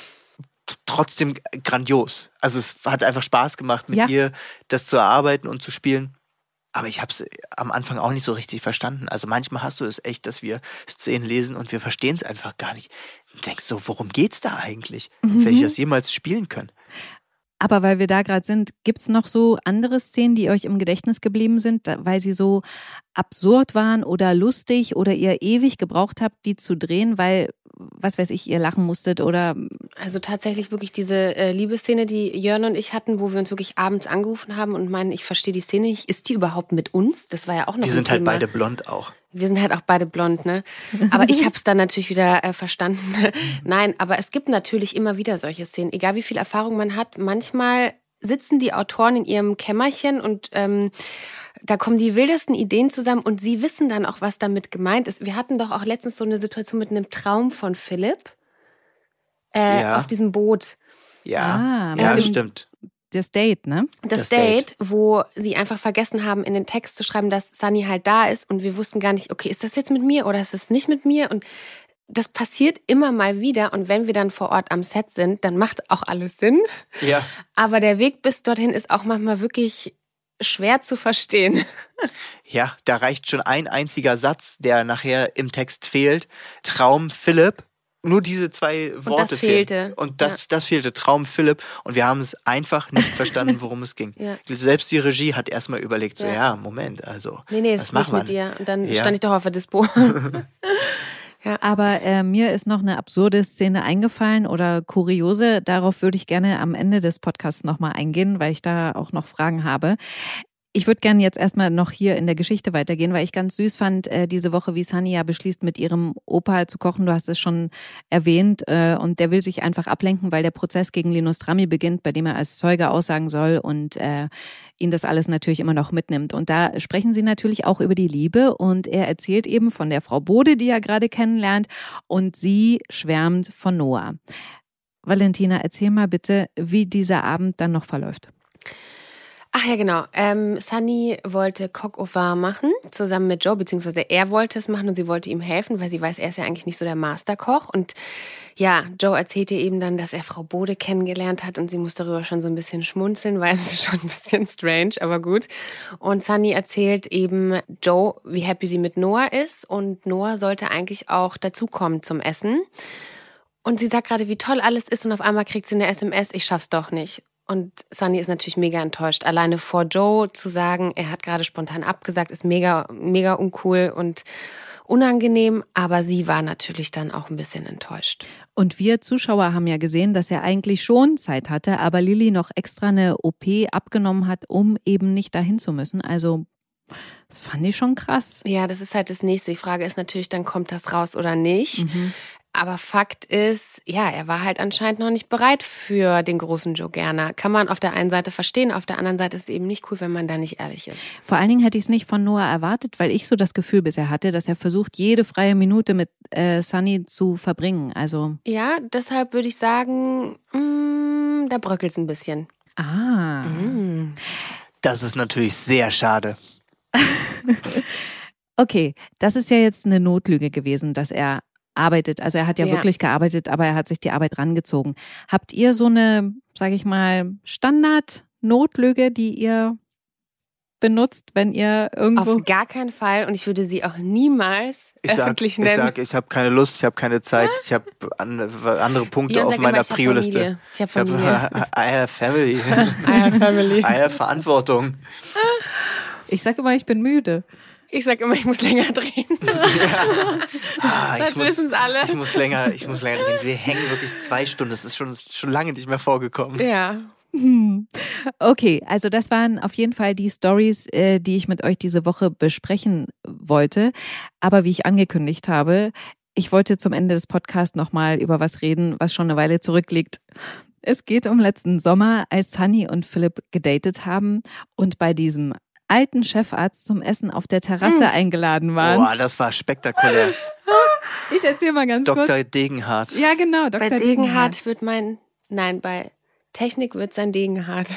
trotzdem grandios. Also es hat einfach Spaß gemacht, mit ja. ihr das zu erarbeiten und zu spielen. Aber ich habe es am Anfang auch nicht so richtig verstanden. Also manchmal hast du es echt, dass wir Szenen lesen und wir verstehen es einfach gar nicht. Du denkst so, worum geht's da eigentlich? Mhm. Werde ich das jemals spielen können? Aber weil wir da gerade sind, gibt es noch so andere Szenen, die euch im Gedächtnis geblieben sind, weil sie so absurd waren oder lustig oder ihr ewig gebraucht habt, die zu drehen, weil, was weiß ich, ihr lachen musstet oder. Also tatsächlich wirklich diese äh, Liebesszene, die Jörn und ich hatten, wo wir uns wirklich abends angerufen haben und meinen, ich verstehe die Szene nicht. Ist die überhaupt mit uns? Das war ja auch noch Wir sind halt beide blond auch. Wir sind halt auch beide blond, ne? Aber ich <laughs> habe es dann natürlich wieder äh, verstanden. <laughs> Nein, aber es gibt natürlich immer wieder solche Szenen. Egal wie viel Erfahrung man hat, manchmal sitzen die Autoren in ihrem Kämmerchen und ähm, da kommen die wildesten Ideen zusammen und sie wissen dann auch, was damit gemeint ist. Wir hatten doch auch letztens so eine Situation mit einem Traum von Philipp äh, ja. auf diesem Boot. Ja, ah, ja, das stimmt das Date, ne? Das, das Date, Date, wo sie einfach vergessen haben, in den Text zu schreiben, dass Sunny halt da ist und wir wussten gar nicht, okay, ist das jetzt mit mir oder ist es nicht mit mir? Und das passiert immer mal wieder und wenn wir dann vor Ort am Set sind, dann macht auch alles Sinn. Ja. Aber der Weg bis dorthin ist auch manchmal wirklich schwer zu verstehen. <laughs> Ja, da reicht schon ein einziger Satz, der nachher im Text fehlt. Traum Philipp nur diese zwei Worte und das fehlte. Fehlen. Und das, ja. das fehlte, Traum Philipp. Und wir haben es einfach nicht verstanden, worum es ging. <laughs> Ja. Selbst die Regie hat erstmal überlegt, so, ja, ja Moment, also. Nee, nee, das ist nicht mit dir. Und dann stand ich doch auf der Dispo. <laughs> Ja. Aber äh, mir ist noch eine absurde Szene eingefallen oder kuriose. Darauf würde ich gerne am Ende des Podcasts nochmal eingehen, weil ich da auch noch Fragen habe. Ich würde gerne jetzt erstmal noch hier in der Geschichte weitergehen, weil ich ganz süß fand, äh, diese Woche, wie Sunny ja beschließt, mit ihrem Opa zu kochen. Du hast es schon erwähnt. Äh, und der will sich einfach ablenken, weil der Prozess gegen Linus Drami beginnt, bei dem er als Zeuge aussagen soll und äh, ihn das alles natürlich immer noch mitnimmt. Und da sprechen sie natürlich auch über die Liebe. Und er erzählt eben von der Frau Bode, die er gerade kennenlernt. Und sie schwärmt von Noah. Valentina, erzähl mal bitte, wie dieser Abend dann noch verläuft. Ach ja, genau. Ähm, Sunny wollte Coq au vin machen, zusammen mit Joe, beziehungsweise er wollte es machen und sie wollte ihm helfen, weil sie weiß, er ist ja eigentlich nicht so der Masterkoch. Und ja, Joe erzählt ihr eben dann, dass er Frau Bode kennengelernt hat und sie muss darüber schon so ein bisschen schmunzeln, weil <laughs> es ist schon ein bisschen strange, aber gut. Und Sunny erzählt eben Joe, wie happy sie mit Noah ist und Noah sollte eigentlich auch dazukommen zum Essen. Und sie sagt gerade, wie toll alles ist und auf einmal kriegt sie eine SMS, ich schaff's doch nicht. Und Sunny ist natürlich mega enttäuscht. Alleine vor Joe zu sagen, er hat gerade spontan abgesagt, ist mega, mega uncool und unangenehm, aber sie war natürlich dann auch ein bisschen enttäuscht. Und wir Zuschauer haben ja gesehen, dass er eigentlich schon Zeit hatte, aber Lilly noch extra eine OP abgenommen hat, um eben nicht dahin zu müssen. Also das fand ich schon krass. Ja, das ist halt das nächste. Die Frage ist natürlich, dann kommt das raus oder nicht. Mhm. Aber Fakt ist, ja, er war halt anscheinend noch nicht bereit für den großen Joe Gerner. Kann man auf der einen Seite verstehen, auf der anderen Seite ist es eben nicht cool, wenn man da nicht ehrlich ist. Vor allen Dingen hätte ich es nicht von Noah erwartet, weil ich so das Gefühl bisher hatte, dass er versucht, jede freie Minute mit äh, Sunny zu verbringen. Also ja, deshalb würde ich sagen, mh, mm, da bröckelt es ein bisschen. Ah. Mm. Das ist natürlich sehr schade. <laughs> okay, das ist ja jetzt eine Notlüge gewesen, dass er arbeitet. Also er hat ja, ja, wirklich gearbeitet, aber er hat sich die Arbeit rangezogen. Habt ihr so eine, sage ich mal, Standard-Notlüge, die ihr benutzt, wenn ihr irgendwo. Auf gar keinen Fall und ich würde sie auch niemals Ich sag, öffentlich ich nennen. sag, ich habe keine Lust, ich habe keine Zeit, ich habe andere, andere Punkte Jon auf meiner ich hab Prio-Liste. Familie. Ich hab Ich. I have <laughs> family. I have family. I have Verantwortung. Ich sag immer, ich bin müde. Ich sag immer, ich muss länger <laughs> drehen. <laughs> Ah, Das ich, muss, wissen's alle. ich muss länger, ich muss länger reden. Wir hängen wirklich zwei Stunden. Das ist schon, schon lange nicht mehr vorgekommen. Ja. <laughs> Okay, also das waren auf jeden Fall die Stories, äh, die ich mit euch diese Woche besprechen wollte. Aber wie ich angekündigt habe, ich wollte zum Ende des Podcasts nochmal über was reden, was schon eine Weile zurückliegt. Es geht um letzten Sommer, als Sunny und Philipp gedatet haben und bei diesem alten Chefarzt zum Essen auf der Terrasse eingeladen waren. Boah, das war spektakulär. <laughs> Ich erzähle mal ganz kurz. Dr. Degenhardt. Ja, genau, Dr. Bei Degenhardt wird mein, nein, bei Technik wird sein Degenhardt.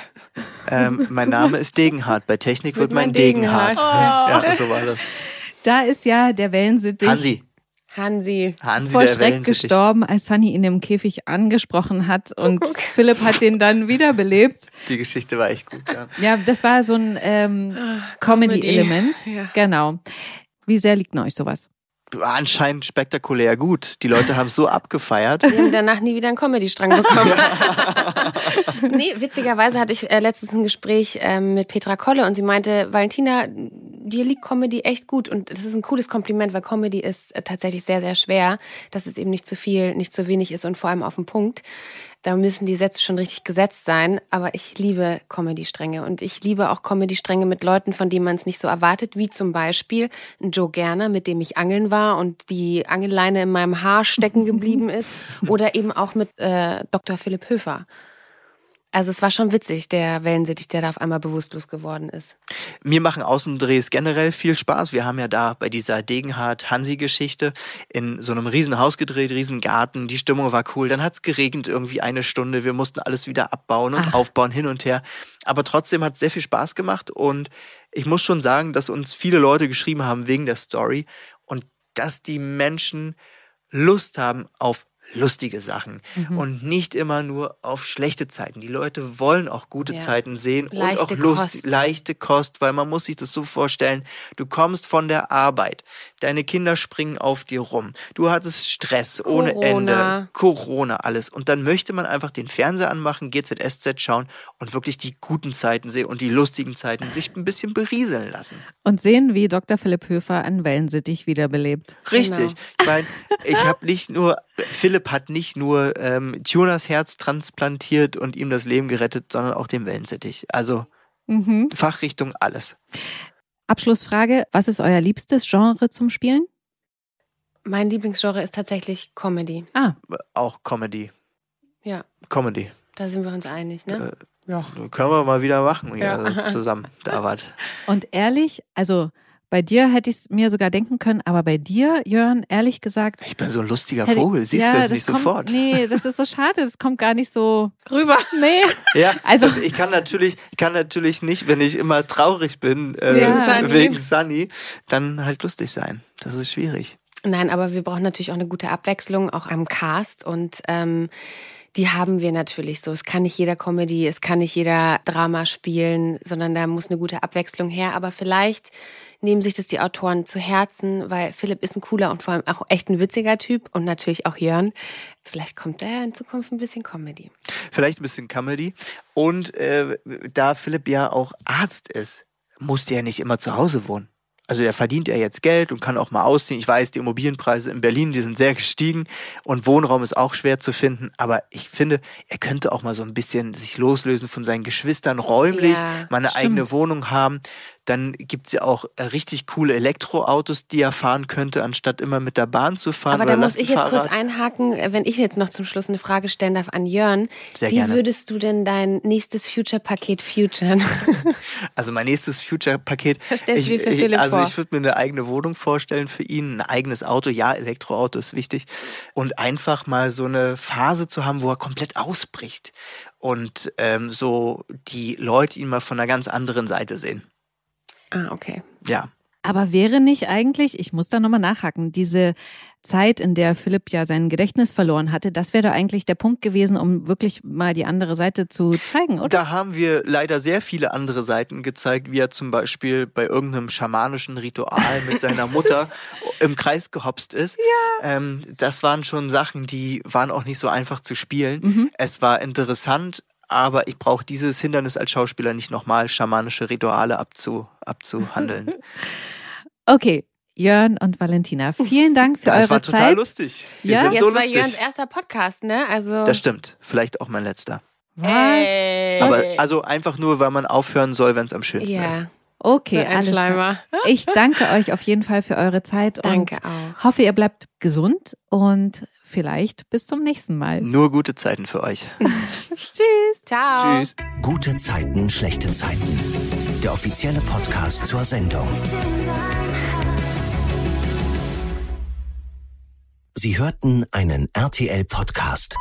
Ähm, mein Name ist Degenhardt. Bei Technik wird Wird mein mein Degenhardt. Degenhardt. Ja, so war das. Da ist ja der Wellensittich Hansi. Hansi. Hansi vor der Schreck gestorben, als Sunny ihn im Käfig angesprochen hat und Philipp hat den dann <laughs> wiederbelebt. Die Geschichte war echt gut, ja. Ja, das war so ein ähm, Comedy-Element. Ja. Genau. Wie sehr liegt denn euch sowas? Anscheinend spektakulär gut. Die Leute haben es so abgefeiert. Wir haben danach nie wieder einen Comedy-Strang <laughs> bekommen. nee, witzigerweise hatte ich äh, letztens ein Gespräch ähm, mit Petra Kolle und sie meinte, Valentina, dir liegt Comedy echt gut und das ist ein cooles Kompliment, weil Comedy ist äh, tatsächlich sehr, sehr schwer, dass es eben nicht zu viel, nicht zu wenig ist und vor allem auf den Punkt. Da müssen die Sätze schon richtig gesetzt sein, aber ich liebe Comedy-Stränge und ich liebe auch Comedy-Stränge mit Leuten, von denen man es nicht so erwartet, wie zum Beispiel Joe Gerner, mit dem ich angeln war und die Angelleine in meinem Haar stecken geblieben <laughs> ist oder eben auch mit äh, Dr. Philipp Höfer. Also es war schon witzig, der Wellensittich, der da auf einmal bewusstlos geworden ist. Mir machen Außendrehs generell viel Spaß. Wir haben ja da bei dieser Degenhardt-Hansi-Geschichte in so einem riesen Haus gedreht, riesen Garten. Die Stimmung war cool. Dann hat's geregnet irgendwie eine Stunde. Wir mussten alles wieder abbauen und Ach. aufbauen, hin und her. Aber trotzdem hat sehr viel Spaß gemacht. Und ich muss schon sagen, dass uns viele Leute geschrieben haben wegen der Story und dass die Menschen Lust haben auf lustige Sachen Mhm. und nicht immer nur auf schlechte Zeiten. Die Leute wollen auch gute Ja. Zeiten sehen und Leichte auch Lust, Kost. leichte Kost, weil man muss sich das so vorstellen, du kommst von der Arbeit, deine Kinder springen auf dir rum, du hattest Stress ohne Corona. Ende, Corona, alles und dann möchte man einfach den Fernseher anmachen, GZSZ schauen und wirklich die guten Zeiten sehen und die lustigen Zeiten sich ein bisschen berieseln lassen. Und sehen, wie Dr. Philipp Höfer einen Wellensittich wiederbelebt. Richtig. Genau. Ich meine, ich habe nicht nur, Philipp hat nicht nur ähm, Tunas Herz transplantiert und ihm das Leben gerettet, sondern auch den Wellensittich. Also Mhm. Fachrichtung alles. Abschlussfrage, was ist euer liebstes Genre zum Spielen? Mein Lieblingsgenre ist tatsächlich Comedy. Ah, Auch Comedy. Ja, Comedy. da sind wir uns einig, ne? Ja. Können wir mal wieder machen hier Ja. also <laughs> zusammen, David. und ehrlich, also bei dir hätte ich es mir sogar denken können, aber bei dir, Jörn, ehrlich gesagt. Ich bin so ein lustiger ich- Vogel, siehst ja, du das nicht kommt, sofort. Nee, das ist so schade, das kommt gar nicht so. <laughs> Rüber. Nee. <laughs> Ja, Also- also ich kann natürlich, ich kann natürlich nicht, wenn ich immer traurig bin äh, Ja. Sunny. wegen Sunny, dann halt lustig sein. Das ist schwierig. Nein, aber wir brauchen natürlich auch eine gute Abwechslung, auch am Cast. Und ähm, die haben wir natürlich so. Es kann nicht jeder Comedy, es kann nicht jeder Drama spielen, sondern da muss eine gute Abwechslung her. Aber vielleicht nehmen sich das die Autoren zu Herzen, weil Philipp ist ein cooler und vor allem auch echt ein witziger Typ und natürlich auch Jörn. Vielleicht kommt da ja in Zukunft ein bisschen Comedy. Vielleicht ein bisschen Comedy. Und äh, da Philipp ja auch Arzt ist, musste er nicht immer zu Hause wohnen. Also er verdient ja jetzt Geld und kann auch mal ausziehen. Ich weiß, die Immobilienpreise in Berlin, die sind sehr gestiegen und Wohnraum ist auch schwer zu finden. Aber ich finde, er könnte auch mal so ein bisschen sich loslösen von seinen Geschwistern räumlich, Ja, mal eine stimmt. eigene Wohnung haben. Dann gibt's ja auch äh, richtig coole Elektroautos, die er fahren könnte, anstatt immer mit der Bahn zu fahren. Aber da muss ich jetzt kurz einhaken, äh, wenn ich jetzt noch zum Schluss eine Frage stellen darf an Jörn. Sehr Wie gerne. würdest du denn dein nächstes Future-Paket futuren? <laughs> Also mein nächstes Future-Paket. Was stellst du ich, dir für ich, Also vor? ich würde mir eine eigene Wohnung vorstellen für ihn, ein eigenes Auto. Ja, Elektroauto ist wichtig. Und einfach mal so eine Phase zu haben, wo er komplett ausbricht. Und ähm, so die Leute ihn mal von einer ganz anderen Seite sehen. Ah, okay. Ja. Aber wäre nicht eigentlich, ich muss da nochmal nachhaken, diese Zeit, in der Philipp ja sein Gedächtnis verloren hatte, das wäre doch eigentlich der Punkt gewesen, um wirklich mal die andere Seite zu zeigen, oder? Da haben wir leider sehr viele andere Seiten gezeigt, wie er zum Beispiel bei irgendeinem schamanischen Ritual mit seiner Mutter <laughs> im Kreis gehopst ist. Ja. Ähm, das waren schon Sachen, die waren auch nicht so einfach zu spielen. Mhm. Es war interessant, aber ich brauche dieses Hindernis als Schauspieler nicht nochmal, schamanische Rituale abzu, abzuhandeln. <laughs> okay, Jörn und Valentina, vielen Dank für das eure Zeit. Das war total lustig. Wir ja, jetzt so war Jörns erster Podcast, ne? Also das stimmt. Vielleicht auch mein letzter. Was? Ey. Aber also einfach nur, weil man aufhören soll, wenn es am schönsten ja. ist. Okay, so alles klar. <laughs> Ich danke euch auf jeden Fall für eure Zeit danke und auch. hoffe, ihr bleibt gesund und vielleicht bis zum nächsten Mal. Nur gute Zeiten für euch. <laughs> Tschüss. Ciao. Tschüss. Gute Zeiten, schlechte Zeiten. Der offizielle Podcast zur Sendung. Sie hörten einen RTL Podcast.